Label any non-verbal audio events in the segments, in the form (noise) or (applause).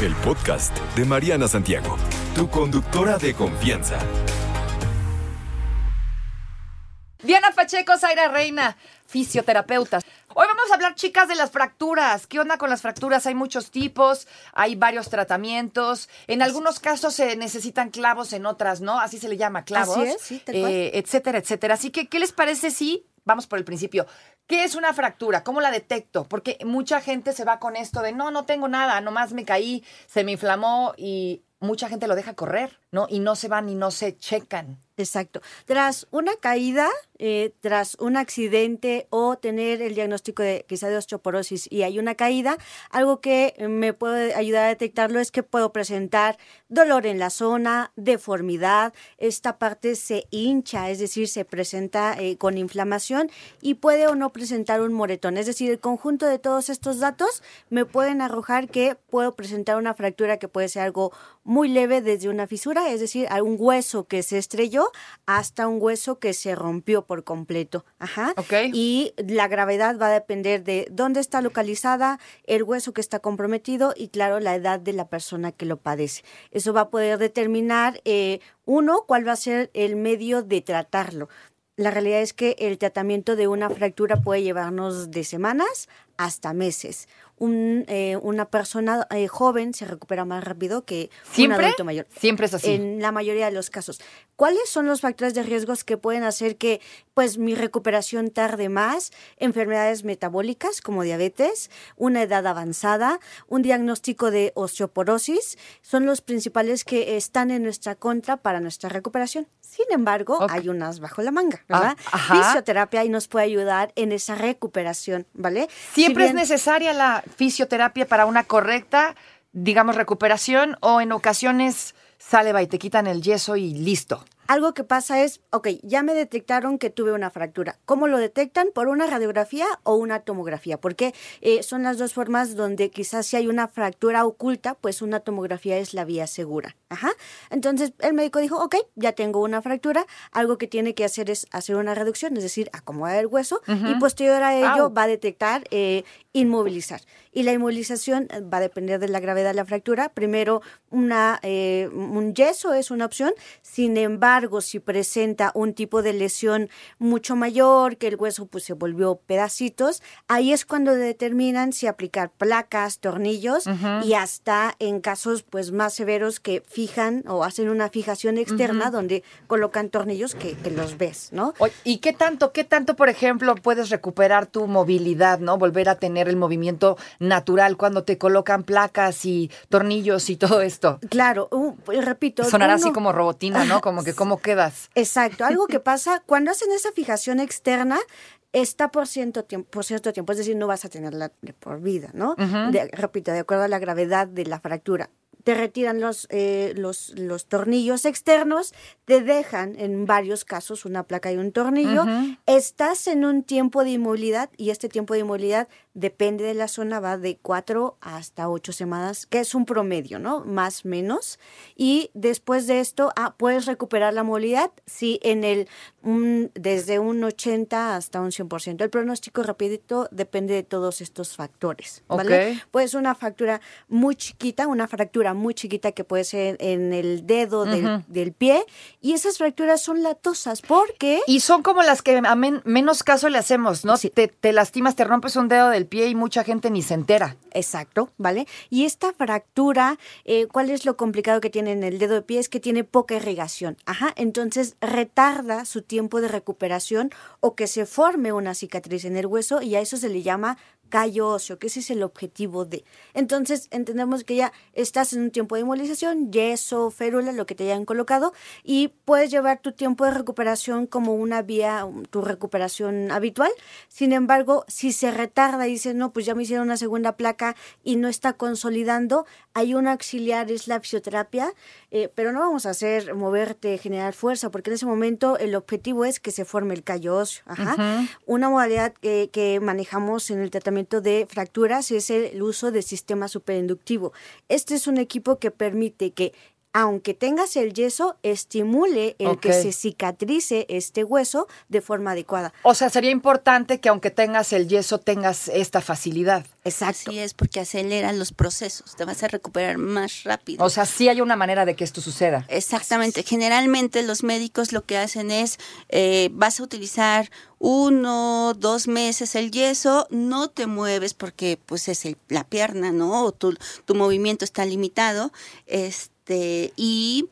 El podcast de Mariana Santiago, tu conductora de confianza. Diana Pacheco, Zaira Reina, fisioterapeutas. Hoy vamos a hablar, chicas, de las fracturas. ¿Qué onda con las fracturas? Hay muchos tipos, hay varios tratamientos. En algunos casos se necesitan clavos, en otras no. Así se le llama clavos. Así es, sí, tal cual. eh, etcétera, etcétera. Así que, ¿qué les parece si vamos por el principio? ¿Qué es una fractura? ¿Cómo la detecto? Porque mucha gente se va con esto de no, no tengo nada, nomás me caí, se me inflamó y mucha gente lo deja correr, ¿no? Y no se van y no se checan. Exacto. Tras una caída, eh, tras un accidente o tener el diagnóstico de quizá de osteoporosis y hay una caída, algo que me puede ayudar a detectarlo es que puedo presentar dolor en la zona, deformidad, esta parte se hincha, es decir, se presenta eh, con inflamación y puede o no presentar un moretón. Es decir, el conjunto de todos estos datos me pueden arrojar que puedo presentar una fractura que puede ser algo muy leve desde una fisura, es decir, a un hueso que se estrelló hasta un hueso que se rompió por completo. Ajá. Ok. Y la gravedad va a depender de dónde está localizada, el hueso que está comprometido y, claro, la edad de la persona que lo padece. Eso va a poder determinar, eh, uno, cuál va a ser el medio de tratarlo. La realidad es que el tratamiento de una fractura puede llevarnos de semanas hasta meses. Un, eh, una persona eh, joven se recupera más rápido que un adulto mayor. Siempre es así. En la mayoría de los casos. ¿Cuáles son los factores de riesgos que pueden hacer que pues mi recuperación tarde más? Enfermedades metabólicas como diabetes, una edad avanzada, un diagnóstico de osteoporosis son los principales que están en nuestra contra para nuestra recuperación. Sin embargo, hay unas bajo la manga, ¿verdad? Ah, ajá. Fisioterapia y nos puede ayudar en esa recuperación, ¿vale? ¿Siempre Si es necesaria la fisioterapia para una correcta, digamos, recuperación o en ocasiones sale, va y te quitan el yeso y listo? Algo que pasa es, ok, ya me detectaron que tuve una fractura. ¿Cómo lo detectan? ¿Por una radiografía o una tomografía? Porque eh, son las dos formas donde quizás si hay una fractura oculta, pues una tomografía es la vía segura. Ajá. Entonces el médico dijo, ok, ya tengo una fractura. Algo que tiene que hacer es hacer una reducción, es decir, acomodar el hueso y posterior a ello Au. va a detectar eh, inmovilizar. Y la inmovilización eh, va a depender de la gravedad de la fractura. Primero, una, eh, un yeso es una opción. Sin embargo, si presenta un tipo de lesión mucho mayor, que el hueso pues, se volvió pedacitos, ahí es cuando determinan si aplicar placas, tornillos y hasta en casos pues más severos que fijan o hacen una fijación externa donde colocan tornillos que, que los ves, ¿no? ¿Y qué tanto, qué tanto, por ejemplo, puedes recuperar tu movilidad, ¿no? Volver a tener el movimiento natural cuando te colocan placas y tornillos y todo esto. Claro, uh, pues, repito. Sonará así como robotina, ¿no? Como que (laughs) cómo quedas. Exacto, algo que (laughs) pasa cuando hacen esa fijación externa está por cierto tiempo, por cierto tiempo, es decir, no vas a tenerla de por vida, ¿no? De- repito, de acuerdo a la gravedad de la fractura. Te retiran los, eh, los, los tornillos externos, te dejan en varios casos una placa y un tornillo. Estás en un tiempo de inmovilidad y este tiempo de inmovilidad depende de la zona, va de cuatro hasta ocho semanas, que es un promedio, ¿no? Más menos. Y después de esto, ah, puedes recuperar la movilidad, sí, en el un- desde un 80 hasta un 100%. El pronóstico rapidito depende de todos estos factores, ¿vale? Ok. Puede ser una fractura muy chiquita, una fractura muy chiquita que puede ser en el dedo del, del pie, y esas fracturas son latosas porque... Y son como las que a men- menos caso le hacemos, ¿no? Te, te lastimas, te rompes un dedo del pie y mucha gente ni se entera. Exacto, ¿vale? Y esta fractura, eh, ¿cuál es lo complicado que tiene en el dedo de pie? Es que tiene poca irrigación. Ajá, entonces retarda su tiempo de recuperación o que se forme una cicatriz en el hueso y a eso se le llama callo óseo, que ese es el objetivo de. Entonces, entendemos que ya estás en un tiempo de inmovilización, yeso, férula, lo que te hayan colocado, y puedes llevar tu tiempo de recuperación como una vía, um, tu recuperación habitual. Sin embargo, si se retarda y dices, no, pues ya me hicieron una segunda placa y no está consolidando, hay un auxiliar, es la fisioterapia, eh, pero no vamos a hacer moverte, generar fuerza, porque en ese momento el objetivo es que se forme el callo óseo. Ajá. Una modalidad que, que manejamos en el tratamiento de fracturas es el uso del sistema superinductivo. Este es un equipo que permite que aunque tengas el yeso, estimule el que se cicatrice este hueso de forma adecuada. O sea, sería importante que aunque tengas el yeso, tengas esta facilidad. Exacto. Así es, porque acelera los procesos, te vas a recuperar más rápido. O sea, sí hay una manera de que esto suceda. Exactamente. Generalmente los médicos lo que hacen es, eh, vas a utilizar uno, dos meses el yeso, no te mueves porque pues es la pierna, ¿no? O tu, tu movimiento está limitado. Este, y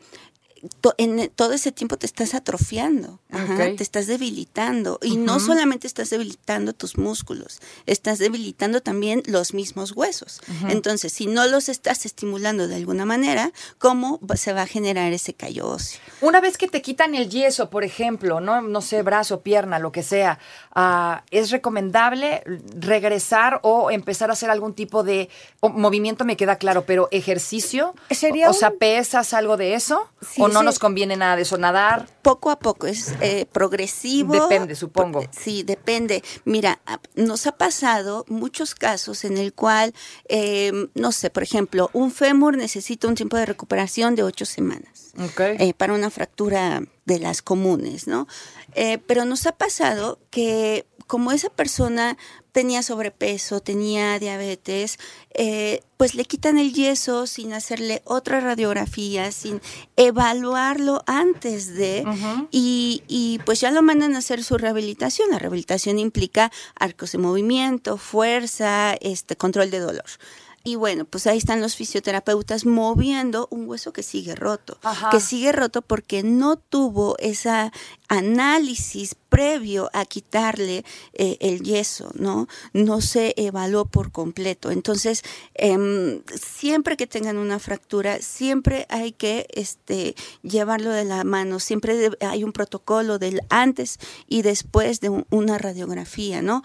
en todo ese tiempo te estás atrofiando, te estás debilitando. Y no solamente estás debilitando tus músculos, estás debilitando también los mismos huesos. Entonces, si no los estás estimulando de alguna manera, ¿cómo se va a generar ese callo óseo? Una vez que te quitan el yeso, por ejemplo, no, no sé, brazo, pierna, lo que sea, uh, ¿es recomendable regresar o empezar a hacer algún tipo de movimiento? Me queda claro, pero ejercicio. ¿Sería o, sea, ¿pesas algo de eso? Sí, ¿O no nos conviene nada de eso? ¿Nadar? Poco a poco, es eh, progresivo. Depende, supongo. Sí, depende. Mira, a- nos ha pasado muchos casos en el cual, eh, no sé, por ejemplo, un fémur necesita un tiempo de recuperación de ocho semanas. Eh, para una fractura de las comunes, ¿no? Eh, pero nos ha pasado que como esa persona tenía sobrepeso, tenía diabetes, eh, pues le quitan el yeso sin hacerle otra radiografía, sin evaluarlo antes de, y, y pues ya lo mandan a hacer su rehabilitación. La rehabilitación implica arcos de movimiento, fuerza, este control de dolor. Y bueno, pues ahí están los fisioterapeutas moviendo un hueso que sigue roto, Ajá. que sigue roto porque no tuvo ese análisis previo a quitarle eh, el yeso, ¿no? No se evaluó por completo. Entonces, em, siempre que tengan una fractura, siempre hay que este, llevarlo de la mano, siempre hay un protocolo del antes y después de un- una radiografía, ¿no?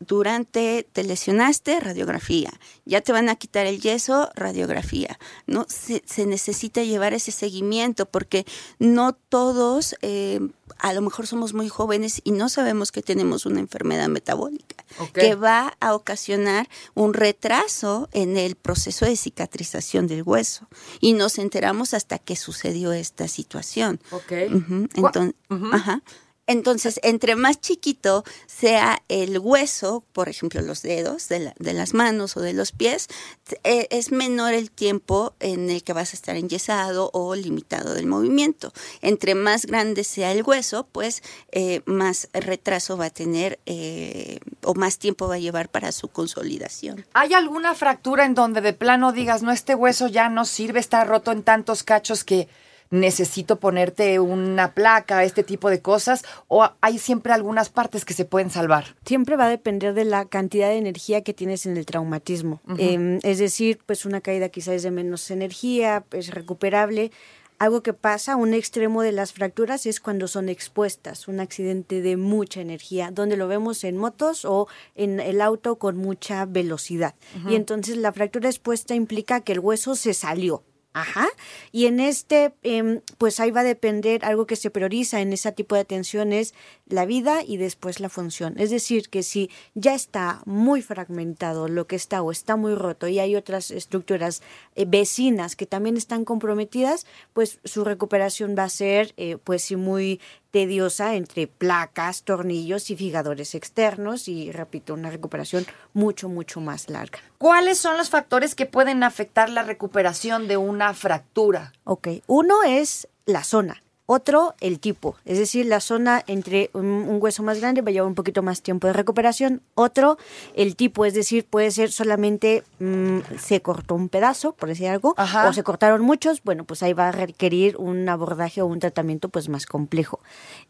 Durante, te lesionaste, radiografía. Ya te van a quitar el yeso, radiografía, ¿no? Se, se necesita llevar ese seguimiento porque no todos, eh, a lo mejor somos muy jóvenes y no sabemos que tenemos una enfermedad metabólica que va a ocasionar un retraso en el proceso de cicatrización del hueso y nos enteramos hasta que sucedió esta situación. Ok. Ujú, Gua- enton- Ujú. ajá. Entonces, entre más chiquito sea el hueso, por ejemplo, los dedos de, la- de las manos o de los pies, eh, es menor el tiempo en el que vas a estar enyesado o limitado del movimiento. Entre más grande sea el hueso, pues eh, más retraso va a tener eh, o más tiempo va a llevar para su consolidación. ¿Hay alguna fractura en donde de plano digas, no, este hueso ya no sirve, está roto en tantos cachos que necesito ponerte una placa, este tipo de cosas? ¿O hay siempre algunas partes que se pueden salvar? siempre va a depender de la cantidad de energía que tienes en el traumatismo. Eh, es decir, pues una caída quizás es de menos energía, es recuperable. Algo que pasa, un extremo de las fracturas es cuando son expuestas, un accidente de mucha energía, donde lo vemos en motos o en el auto con mucha velocidad. Y entonces la fractura expuesta implica que el hueso se salió. Ajá. Y en este, em, pues ahí va a depender algo que se prioriza en ese tipo de atención es la vida y después la función. Es decir, que si ya está muy fragmentado lo que está o está muy roto y hay otras estructuras eh, vecinas que también están comprometidas, pues su recuperación va a ser, eh, pues sí, muy tediosa entre placas, tornillos y figadores externos y, repito, una recuperación mucho, mucho más larga. ¿Cuáles son los factores que pueden afectar la recuperación de una fractura? Ok, uno es la zona. Otro, el tipo, es decir, la zona entre un, un hueso más grande va a llevar un poquito más tiempo de recuperación. Otro, el tipo, es decir, puede ser solamente mm, se cortó un pedazo, por decir algo, Ajá. o se cortaron muchos, bueno, pues ahí va a requerir un abordaje o un tratamiento pues más complejo.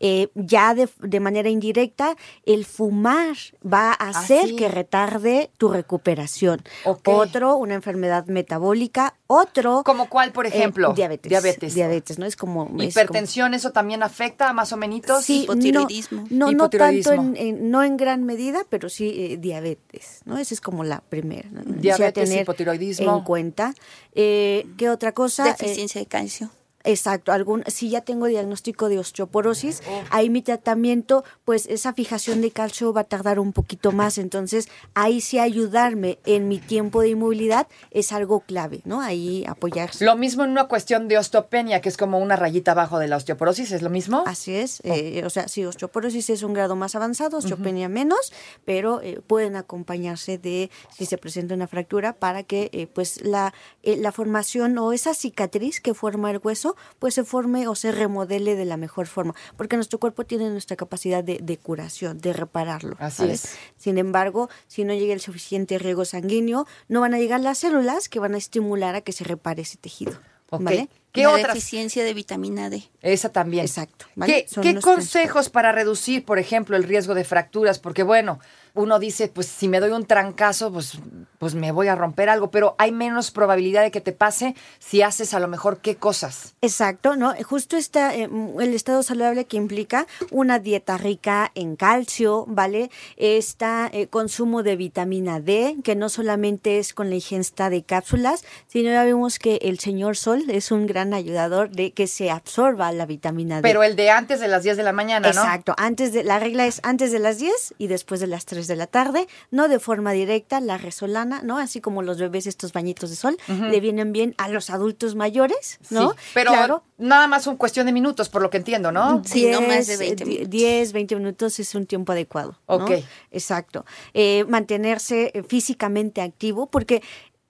Eh, ya de, de manera indirecta, el fumar va a hacer sí. que retarde tu recuperación. Otro, una enfermedad metabólica. Otro, ¿Como cuál, por eh, ejemplo? diabetes. Diabetes. Diabetes, ¿no? Es como... es como- Hipertensión, ¿eso también afecta más o menos? Sí, Hipotiroidismo. No, no, no tanto Hipotiroidismo. en, en- no en gran medida, pero sí eh, diabetes, ¿no? Esa es como la primera. Diabetes, tener hipotiroidismo. En cuenta. Eh, ¿Qué otra cosa? Eh, Deficiencia de calcio. Exacto, algún, si ya tengo diagnóstico de osteoporosis, ahí mi tratamiento, pues esa fijación de calcio va a tardar un poquito más, entonces ahí sí ayudarme en mi tiempo de inmovilidad es algo clave, ¿no? Ahí apoyarse. Lo mismo en una cuestión de osteopenia, que es como una rayita abajo de la osteoporosis, ¿es lo mismo? Así es, eh, o sea, sí, osteoporosis es un grado más avanzado, osteopenia menos, pero eh, pueden acompañarse de si se presenta una fractura para que eh, pues la, eh, la formación o esa cicatriz que forma el hueso pues se forme o se remodele de la mejor forma, porque nuestro cuerpo tiene nuestra capacidad de, de curación, de repararlo. Así ¿sabes? es. Sin embargo, si no llega el suficiente riego sanguíneo, no van a llegar las células que van a estimular a que se repare ese tejido. ¿Vale? ¿Qué la otras? deficiencia de vitamina D. Esa también. Exacto, ¿vale? ¿Qué, consejos para reducir, por ejemplo, el riesgo de fracturas? Porque bueno, uno dice, pues si me doy un trancazo, pues, pues me voy a romper algo, pero hay menos probabilidad de que te pase si haces a lo mejor qué cosas. Exacto, ¿no? Justo está eh, el estado saludable que implica una dieta rica en calcio, ¿vale? Este consumo de vitamina D, que no solamente es con la ingesta de cápsulas, sino ya vemos que el señor sol es un gran ayudador de que se absorba la vitamina D. Pero el de antes de las 10 de la mañana, ¿no? Exacto, antes de la regla es antes de las 10 y después de las 3 de la tarde, no de forma directa, la resolana, ¿no? Así como los bebés estos bañitos de sol le vienen bien a los adultos mayores, ¿no? Sí, pero Claro. nada más un cuestión de minutos, por lo que entiendo, ¿no? Sí, no más de 10, 20 eh, minutos. 10, 20 minutos es un tiempo adecuado. ¿no? Ok. Exacto. Eh, mantenerse eh, físicamente activo, porque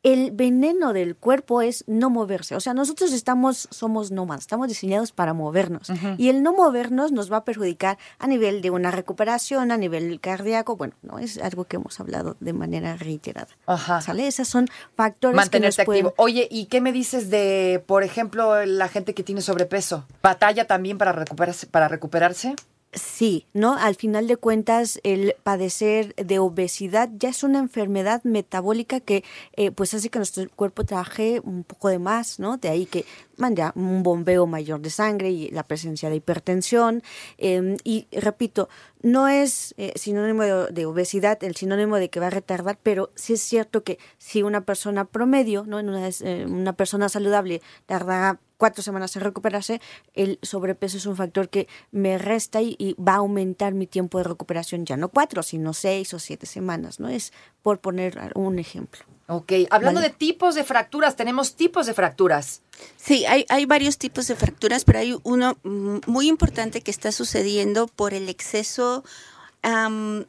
el veneno del cuerpo es no moverse. O sea, nosotros estamos, somos nómadas, estamos diseñados para movernos. Y el no movernos nos va a perjudicar a nivel de una recuperación, a nivel cardíaco. Bueno, no es algo que hemos hablado de manera reiterada. Ajá. ¿Sale? Esos son factores Mantenerse que nos pueden- activo. Oye, ¿y qué me dices de, por ejemplo, la gente que tiene sobrepeso? ¿Batalla también para recuperarse? Para recuperarse? Sí, ¿no? Al final de cuentas, el padecer de obesidad ya es una enfermedad metabólica que eh, pues hace que nuestro cuerpo trabaje un poco de más, ¿no? De ahí que manda un bombeo mayor de sangre y la presencia de hipertensión. eh, y repito, no es eh, sinónimo de, obesidad, el sinónimo de que va a retardar, pero sí es cierto que si una persona promedio, ¿no? En una, eh, una persona saludable tarda cuatro semanas en recuperarse, el sobrepeso es un factor que me resta y, y va a aumentar mi tiempo de recuperación, ya no cuatro, sino seis o siete semanas, ¿no? Es por poner un ejemplo. Ok, hablando Vale. de tipos de fracturas, tenemos tipos de fracturas. Sí, hay, hay varios tipos de fracturas, pero hay uno mm, muy importante que está sucediendo por el exceso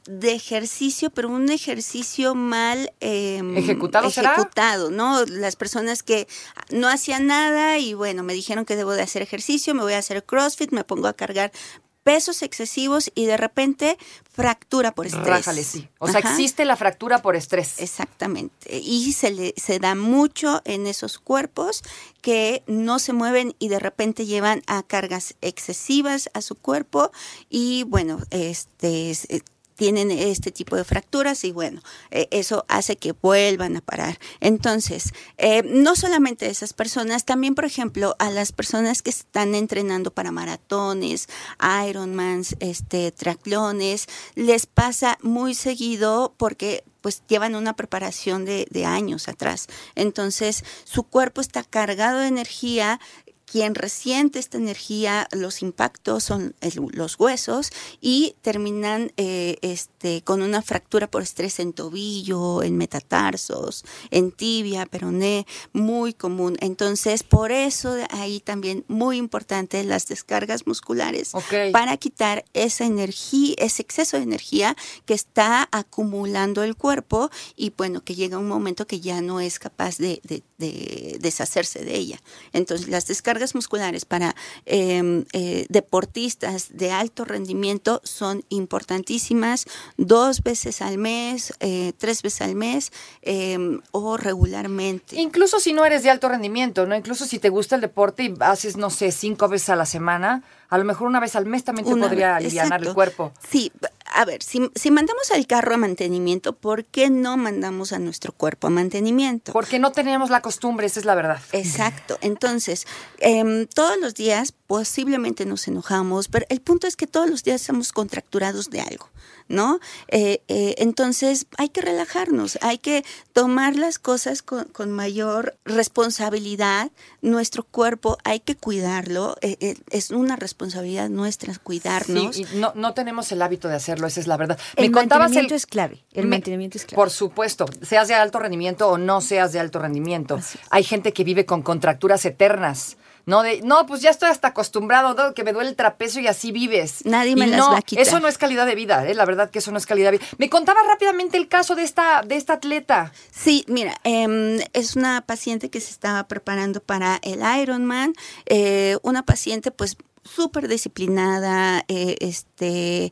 de ejercicio, pero un ejercicio mal em, ¿Ejecutado será? ejecutado, ¿no? Las personas que no hacían nada y bueno, me dijeron que debo de hacer ejercicio, me voy a hacer CrossFit, me pongo a cargar pesos excesivos y de repente fractura por estrés. Rájale, sí. O sea, Ajá. existe la fractura por estrés. Exactamente. Y se, le, se da mucho en esos cuerpos que no se mueven y de repente llevan a cargas excesivas a su cuerpo y bueno, este es- eh, tienen este tipo de fracturas y bueno, eh, eso hace que vuelvan a parar. Entonces, eh, no solamente esas personas, también por ejemplo a las personas que están entrenando para maratones, Ironmans, este, triatlones, les pasa muy seguido porque pues llevan una preparación de años atrás. Entonces, su cuerpo está cargado de energía, quien resiente esta energía, los impactos son los huesos y terminan eh, este, este, con una fractura por estrés en tobillo, en metatarsos, en tibia, peroné, muy común. Entonces, por eso ahí también muy importante las descargas musculares para quitar esa energía, ese exceso de energía que está acumulando el cuerpo y bueno, que llega un momento que ya no es capaz de, de- de deshacerse de ella. Entonces, las descargas musculares para eh, eh, deportistas de alto rendimiento son importantísimas dos veces al mes, eh, tres veces al mes eh, o regularmente. Incluso si no eres de alto rendimiento, ¿no? Incluso si te gusta el deporte y haces, no sé, cinco veces a la semana, a lo mejor una vez al mes también te Una podría vez, aliviar el cuerpo. Sí, a ver, si, si mandamos al carro a mantenimiento, ¿por qué no mandamos a nuestro cuerpo a mantenimiento? Porque no tenemos la costumbre, esa es la verdad. Exacto. Entonces, em, todos los días posiblemente nos enojamos, pero el punto es que todos los días estamos contracturados de algo, ¿no? Eh, eh, entonces, hay que relajarnos, hay que tomar las cosas con, con mayor responsabilidad. Nuestro cuerpo hay que cuidarlo, eh, es una responsabilidad nuestra cuidarnos. Sí, y no, no tenemos el hábito de hacerlo, esa es la verdad. El mantenimiento es clave, el mantenimiento es clave. Por supuesto, seas de alto rendimiento o no seas de alto rendimiento. Hay gente que vive con contracturas eternas. No, de, no, pues ya estoy hasta acostumbrado, ¿no? que me duele el trapecio y así vives. Nadie me Y las no, va a quitar. Eso no es calidad de vida, ¿eh? la verdad que eso no es calidad de vida. Me contaba rápidamente el caso de esta, de esta atleta. Sí, mira, em, es una paciente que se estaba preparando para el Ironman, eh, una paciente pues súper disciplinada, eh, este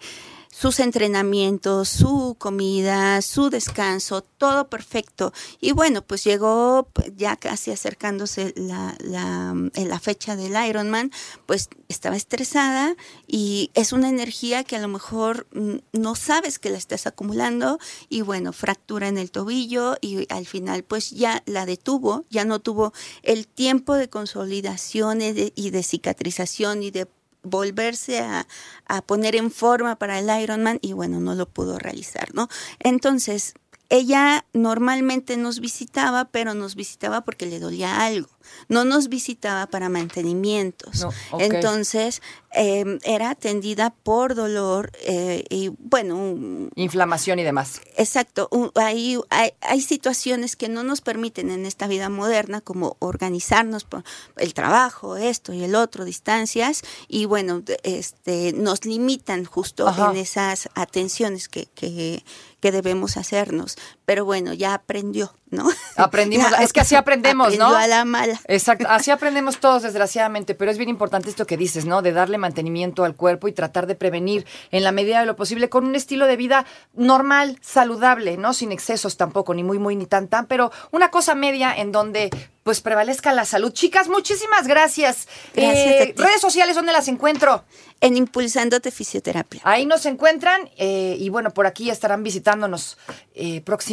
sus entrenamientos, su comida, su descanso, todo perfecto. Y bueno, pues llegó p- ya casi acercándose la, la, en la fecha del Ironman, pues estaba estresada y es una energía que a lo mejor mm, no sabes que la estás acumulando y bueno, fractura en el tobillo y al final pues ya la detuvo, ya no tuvo el tiempo de consolidación de, y de cicatrización y de volverse a, a poner en forma para el Ironman y bueno, no lo pudo realizar, ¿no? Entonces, ella normalmente nos visitaba, pero nos visitaba porque le dolía algo. No nos visitaba para mantenimientos. No. Entonces, eh, era atendida por dolor eh, y bueno, Inflamación y demás. Exacto, hay, hay, hay situaciones que no nos permiten en esta vida moderna como organizarnos por el trabajo, esto y el otro, distancias, y bueno, este, nos limitan justo Ajá. en esas atenciones que, que, que debemos hacernos. Pero bueno, ya aprendió, ¿no? (laughs) Aprendimos, Ya es que así aprendemos, aprendió ¿no? a la mala. Exacto, así (laughs) aprendemos todos, desgraciadamente, pero es bien importante esto que dices, ¿no? De darle mantenimiento al cuerpo y tratar de prevenir en la medida de lo posible con un estilo de vida normal, saludable, ¿no? Sin excesos tampoco, ni muy, muy, ni tan, tan, pero una cosa media en donde pues prevalezca la salud. Chicas, muchísimas gracias. Gracias ti. redes sociales, ¿dónde las encuentro? En Impulsándote Fisioterapia. Ahí nos encuentran eh, y bueno, por aquí estarán visitándonos eh,